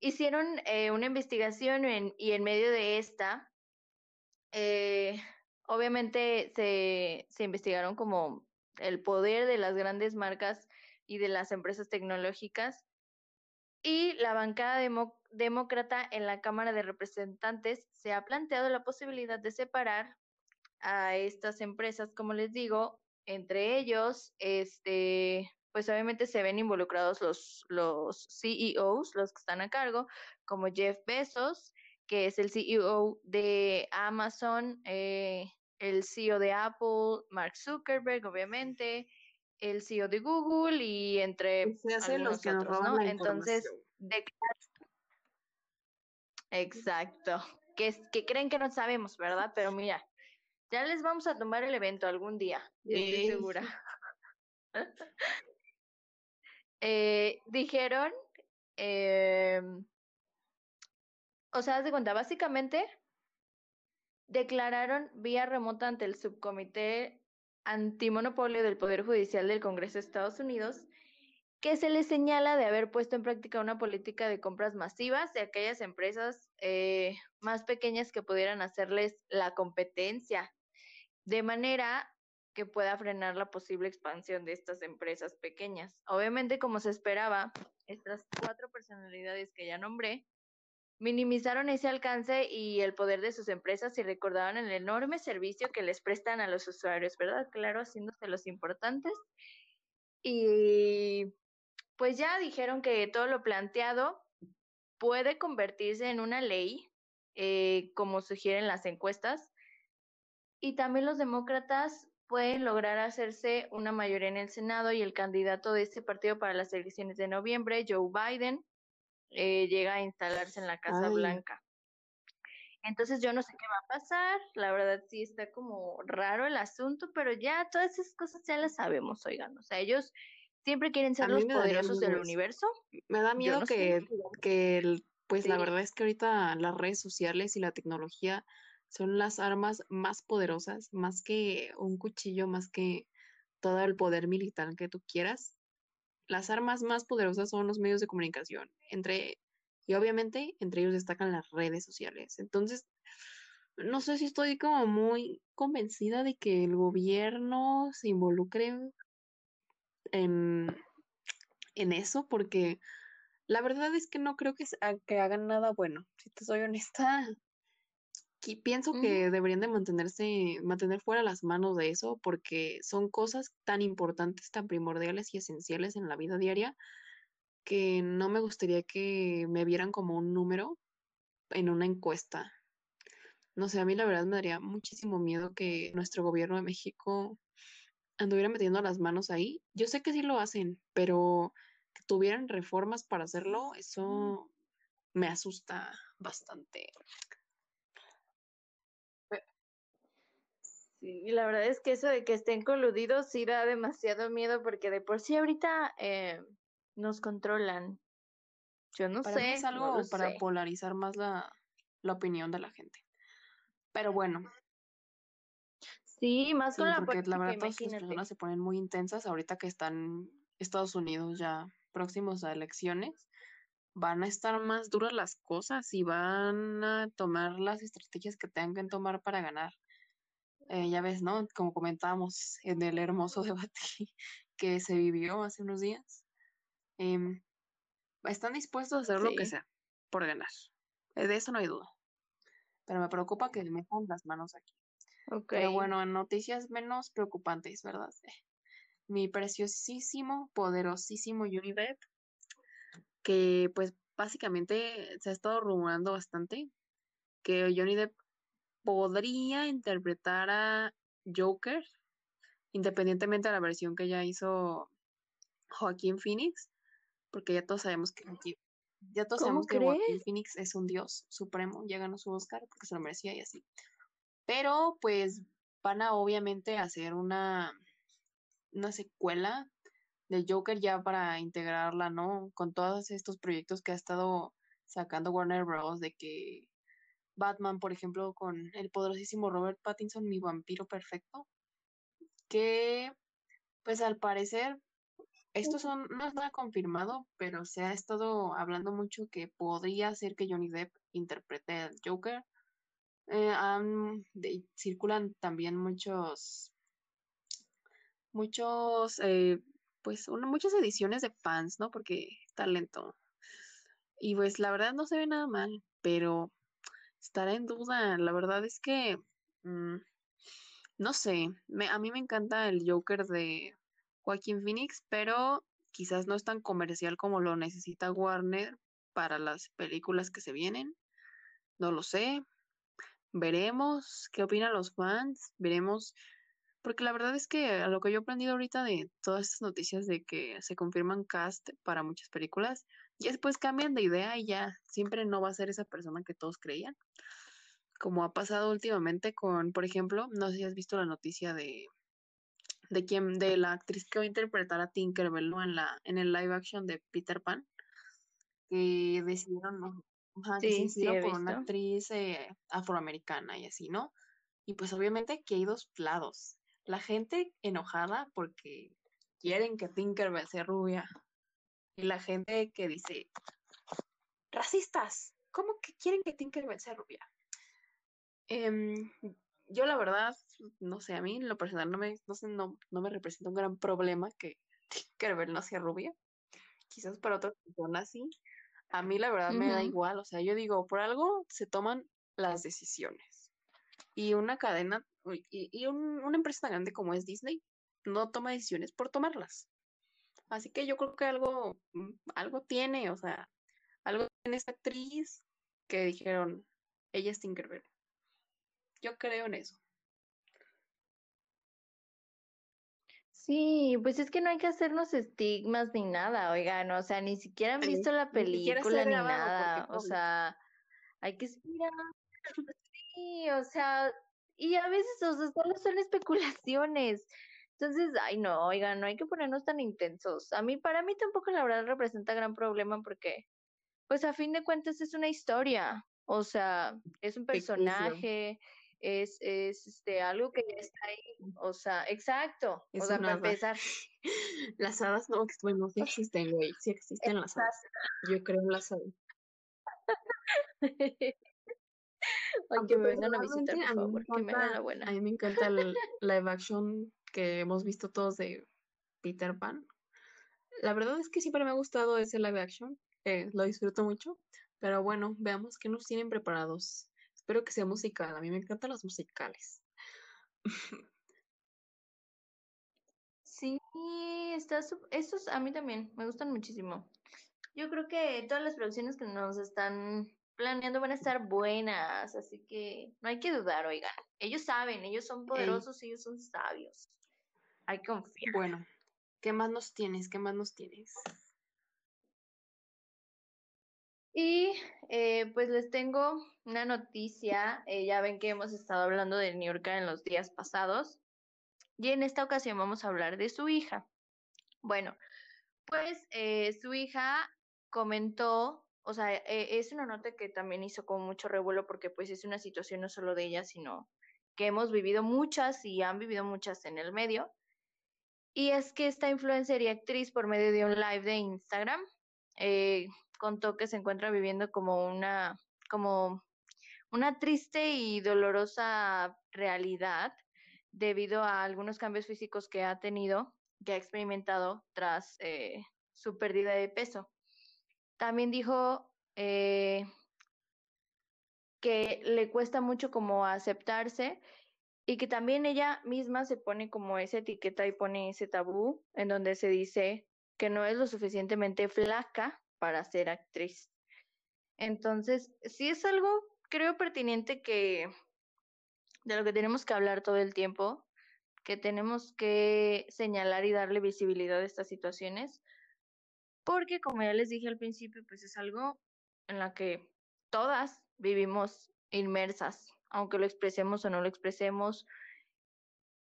Hicieron eh, una investigación y en medio de esta, eh, obviamente se, se investigaron como el poder de las grandes marcas y de las empresas tecnológicas. Y la bancada demócrata en la Cámara de Representantes se ha planteado la posibilidad de separar a estas empresas, como les digo, entre ellos, este, pues obviamente se ven involucrados los, los CEOs, los que están a cargo, como Jeff Bezos, que es el CEO de Amazon, eh, el CEO de Apple, Mark Zuckerberg, obviamente, el CEO de Google y entre se hacen los que otros, ¿no? Entonces, de... exacto, que, que creen que no sabemos, ¿verdad? Pero mira, ya les vamos a tomar el evento algún día, estoy segura. eh, dijeron, eh, o sea, de cuenta, básicamente declararon vía remota ante el subcomité antimonopolio del Poder Judicial del Congreso de Estados Unidos que se les señala de haber puesto en práctica una política de compras masivas de aquellas empresas eh, más pequeñas que pudieran hacerles la competencia de manera que pueda frenar la posible expansión de estas empresas pequeñas. Obviamente, como se esperaba, estas cuatro personalidades que ya nombré minimizaron ese alcance y el poder de sus empresas y recordaban el enorme servicio que les prestan a los usuarios, ¿verdad? Claro, haciéndose los importantes. Y pues ya dijeron que todo lo planteado puede convertirse en una ley, eh, como sugieren las encuestas, y también los demócratas pueden lograr hacerse una mayoría en el Senado y el candidato de este partido para las elecciones de noviembre, Joe Biden, eh, llega a instalarse en la Casa Blanca. Entonces yo no sé qué va a pasar, la verdad sí está como raro el asunto, pero ya todas esas cosas ya las sabemos, oigan, o sea, ellos siempre quieren ser los poderosos del universo. Me da miedo que, que pues la verdad es que ahorita las redes sociales y la tecnología son las armas más poderosas, más que un cuchillo, más que todo el poder militar que tú quieras. Las armas más poderosas son los medios de comunicación, entre y obviamente entre ellos destacan las redes sociales. Entonces, no sé si estoy como muy convencida de que el gobierno se involucre en, en eso, porque la verdad es que no creo que, que hagan nada bueno. Si te soy honesta, pienso que deberían de mantenerse, mantener fuera las manos de eso, porque son cosas tan importantes, tan primordiales y esenciales en la vida diaria, que no me gustaría que me vieran como un número en una encuesta. No sé, a mí la verdad me daría muchísimo miedo que nuestro gobierno de México anduviera metiendo las manos ahí. Yo sé que sí lo hacen, pero que tuvieran reformas para hacerlo, eso me asusta bastante. Sí, la verdad es que eso de que estén coludidos sí da demasiado miedo porque de por sí ahorita eh, nos controlan. Yo no sé. es algo para polarizar más la, la, opinión de la gente. Pero bueno. Sí, más con la porque la verdad todas las personas se ponen muy intensas ahorita que están Estados Unidos ya próximos a elecciones. Van a estar más duras las cosas y van a tomar las estrategias que tengan que tomar para ganar. Eh, ya ves, ¿no? Como comentábamos en el hermoso debate que se vivió hace unos días. Em, están dispuestos a hacer lo que sea por ganar. Eh, de eso no hay duda. Pero me preocupa que metan las manos aquí. Pero bueno, noticias menos preocupantes, ¿verdad? Mi preciosísimo, poderosísimo Johnny que pues básicamente se ha estado rumorando bastante que Johnny Depp podría interpretar a Joker, independientemente de la versión que ya hizo Joaquín Phoenix, porque ya todos sabemos que ya todos sabemos que Joaquín Phoenix es un dios supremo, ya ganó su Oscar porque se lo merecía y así. Pero pues van a obviamente hacer una, una secuela de Joker ya para integrarla, ¿no? Con todos estos proyectos que ha estado sacando Warner Bros. de que Batman, por ejemplo, con el poderosísimo Robert Pattinson, mi vampiro perfecto, que pues al parecer esto son, no es nada confirmado, pero se ha estado hablando mucho que podría ser que Johnny Depp interprete al Joker. Eh, circulan también muchos, muchos, eh, pues muchas ediciones de fans, ¿no? Porque talento. Y pues la verdad no se ve nada mal, pero estará en duda. La verdad es que, mm, no sé, a mí me encanta el Joker de Joaquín Phoenix, pero quizás no es tan comercial como lo necesita Warner para las películas que se vienen. No lo sé. Veremos qué opinan los fans. Veremos. Porque la verdad es que a lo que yo he aprendido ahorita de todas estas noticias de que se confirman cast para muchas películas, y después cambian de idea y ya siempre no va a ser esa persona que todos creían. Como ha pasado últimamente con, por ejemplo, no sé si has visto la noticia de de quien, de la actriz que va a interpretar a Tinkerbell en la, en el live action de Peter Pan, que decidieron, por una actriz eh, afroamericana y así, ¿no? Y pues obviamente que hay dos lados. La gente enojada porque quieren que Tinkerbell sea rubia. Y la gente que dice, racistas, ¿cómo que quieren que Tinkerbell sea rubia? Em, yo la verdad, no sé, a mí en lo personal no me, no sé, no, no me representa un gran problema que Tinkerbell no sea rubia. Quizás para otras personas sí. A mí la verdad me da igual, o sea, yo digo, por algo se toman las decisiones. Y una cadena, y, y una empresa tan grande como es Disney, no toma decisiones por tomarlas. Así que yo creo que algo, mm, algo tiene, o sea, algo tiene esta actriz que dijeron, ella es Tinkerbell. Yo creo en eso. Sí, pues es que no hay que hacernos estigmas ni nada, oigan, o sea, ni siquiera han visto la película ni, nada, o sea, hay que esperar. Sí, o sea, y a veces, o sea, solo son especulaciones. Entonces, ay, no, oigan, no hay que ponernos tan intensos. A mí, para mí tampoco la verdad representa gran problema porque, pues a fin de cuentas es una historia, o sea, es un personaje, es, es este, algo que ya está ahí, o sea, exacto, o sea, para empezar. Las hadas no, bueno, sí existen, güey, sí existen las hadas. Yo creo en las hadas. Ay, que me vengan a visitar, por favor, que me hagan la buena. A mí me encanta el live action que hemos visto todos de Peter Pan. La verdad es que siempre me ha gustado ese live action, eh, lo disfruto mucho, pero bueno, veamos qué nos tienen preparados Espero que sea musical. A mí me encantan los musicales. Sí, está estos a mí también me gustan muchísimo. Yo creo que todas las producciones que nos están planeando van a estar buenas, así que no hay que dudar, oigan. Ellos saben, ellos son poderosos, ellos son sabios. Hay que confiar. Bueno, ¿qué más nos tienes? ¿Qué más nos tienes? Y eh, pues les tengo una noticia. Eh, ya ven que hemos estado hablando de New York en los días pasados. Y en esta ocasión vamos a hablar de su hija. Bueno, pues eh, su hija comentó, o sea, es una nota que también hizo con mucho revuelo porque pues es una situación no solo de ella, sino que hemos vivido muchas y han vivido muchas en el medio. Y es que esta influencer y actriz por medio de un live de Instagram eh, contó que se encuentra viviendo como una, como una triste y dolorosa realidad debido a algunos cambios físicos que ha tenido, que ha experimentado tras eh, su pérdida de peso. también dijo eh, que le cuesta mucho como aceptarse y que también ella misma se pone como esa etiqueta y pone ese tabú en donde se dice que no es lo suficientemente flaca para ser actriz. Entonces, sí es algo, creo, pertinente que de lo que tenemos que hablar todo el tiempo, que tenemos que señalar y darle visibilidad a estas situaciones, porque como ya les dije al principio, pues es algo en la que todas vivimos inmersas, aunque lo expresemos o no lo expresemos.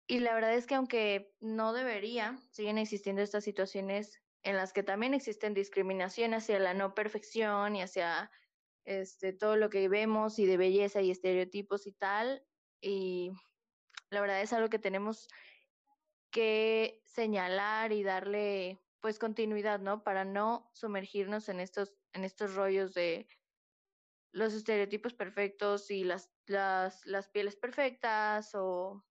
Y la verdad es que aunque no debería, siguen existiendo estas situaciones en las que también existen discriminación hacia la no perfección y hacia este, todo lo que vemos y de belleza y estereotipos y tal. Y la verdad es algo que tenemos que señalar y darle pues continuidad, ¿no? Para no sumergirnos en estos, en estos rollos de los estereotipos perfectos y las, las, las pieles perfectas o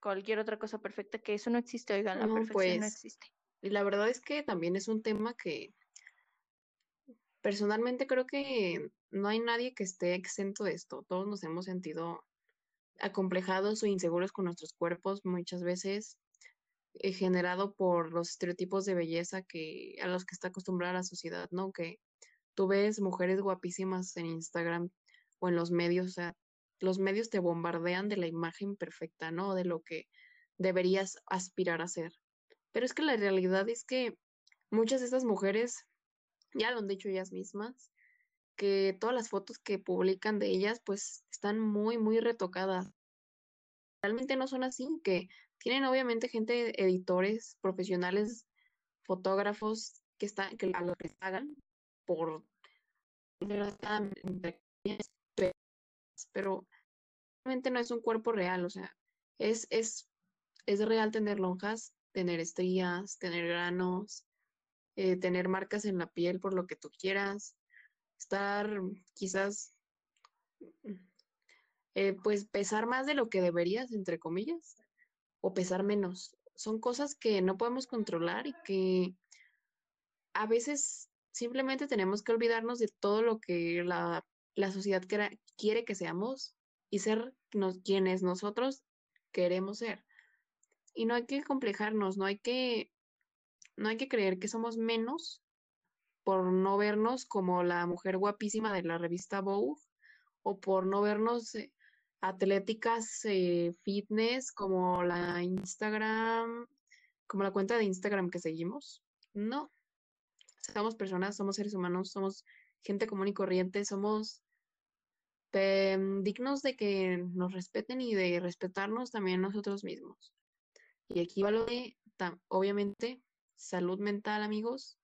cualquier otra cosa perfecta, que eso no existe, oigan, la perfección no pues, existe. Y la verdad es que también es un tema que personalmente creo que no hay nadie que esté exento de esto. Todos nos hemos sentido acomplejados o inseguros con nuestros cuerpos muchas veces, eh, generado por los estereotipos de belleza que a los que está acostumbrada la sociedad, ¿no? Que tú ves mujeres guapísimas en Instagram o en los medios, o sea, los medios te bombardean de la imagen perfecta, ¿no? De lo que deberías aspirar a ser. Pero es que la realidad es que muchas de estas mujeres, ya lo han dicho ellas mismas, que todas las fotos que publican de ellas pues están muy, muy retocadas. Realmente no son así, que tienen obviamente gente, editores, profesionales, fotógrafos que están, que a lo que pagan por pero realmente no es un cuerpo real, o sea, es, es, es real tener lonjas, tener estrías, tener granos, eh, tener marcas en la piel por lo que tú quieras, estar quizás, eh, pues pesar más de lo que deberías, entre comillas, o pesar menos. Son cosas que no podemos controlar y que a veces simplemente tenemos que olvidarnos de todo lo que la, la sociedad quiere que seamos y ser quienes nosotros queremos ser. Y no hay que complejarnos, no hay que, no hay que creer que somos menos por no vernos como la mujer guapísima de la revista Vogue o por no vernos eh, atléticas eh, fitness como la Instagram, como la cuenta de Instagram que seguimos. No, somos personas, somos seres humanos, somos gente común y corriente, somos dignos de que nos respeten y de respetarnos también nosotros mismos. Y aquí va obviamente, salud mental, amigos.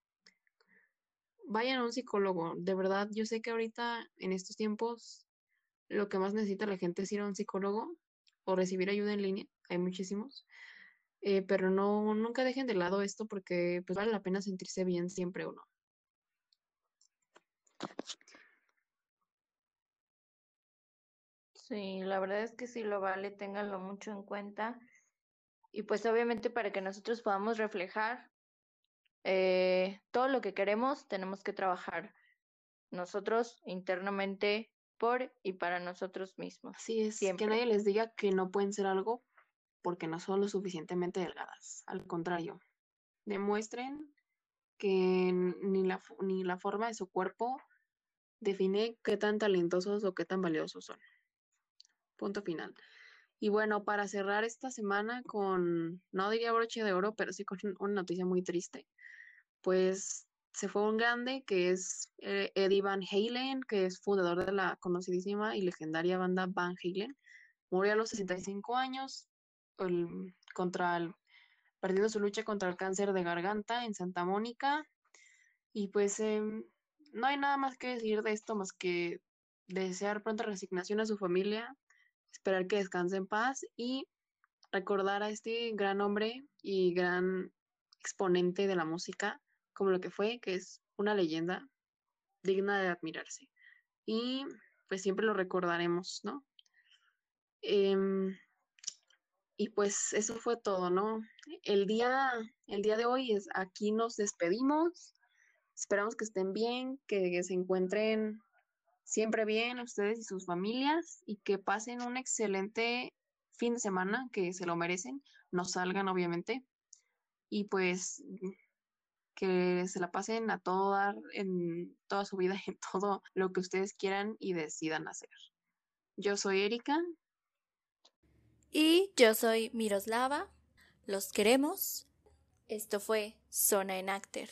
Vayan a un psicólogo. De verdad, yo sé que ahorita, en estos tiempos, lo que más necesita la gente es ir a un psicólogo o recibir ayuda en línea. Hay muchísimos. Eh, pero no, nunca dejen de lado esto porque pues vale la pena sentirse bien siempre uno. Sí, la verdad es que sí lo vale, ténganlo mucho en cuenta. Y pues obviamente para que nosotros podamos reflejar eh, todo lo que queremos, tenemos que trabajar nosotros internamente por y para nosotros mismos. Sí, es que nadie les diga que no pueden ser algo porque no son lo suficientemente delgadas. Al contrario, demuestren que ni la, ni la forma de su cuerpo define qué tan talentosos o qué tan valiosos son. Punto final. Y bueno, para cerrar esta semana con, no diría broche de oro, pero sí con una noticia muy triste, pues se fue un grande que es eh, Eddie Van Halen, que es fundador de la conocidísima y legendaria banda Van Halen. Murió a los 65 años, contra el, perdiendo su lucha contra el cáncer de garganta en Santa Mónica. Y pues em, no hay nada más que decir de esto más que desear pronta resignación a su familia, esperar que descanse en paz y recordar a este gran hombre y gran exponente de la música como lo que fue, que es una leyenda digna de admirarse. Y pues siempre lo recordaremos, ¿no? Em, y pues eso fue todo, ¿no? El día, el día de hoy es aquí nos despedimos. Esperamos que estén bien, que se encuentren siempre bien ustedes y sus familias y que pasen un excelente fin de semana, que se lo merecen, no salgan obviamente. Y pues que se la pasen a toda, en toda su vida, en todo lo que ustedes quieran y decidan hacer. Yo soy Erika. Y yo soy Miroslava. Los queremos. Esto fue Zona en Acter.